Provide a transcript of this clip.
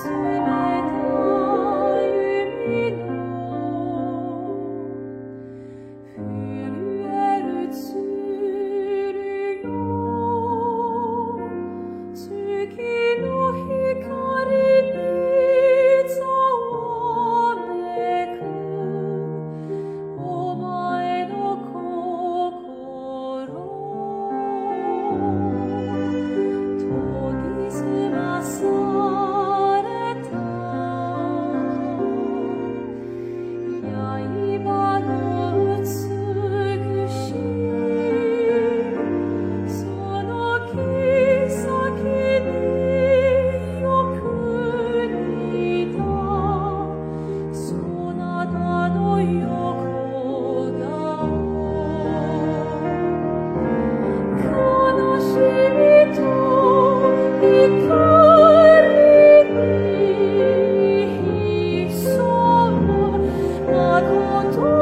最美团团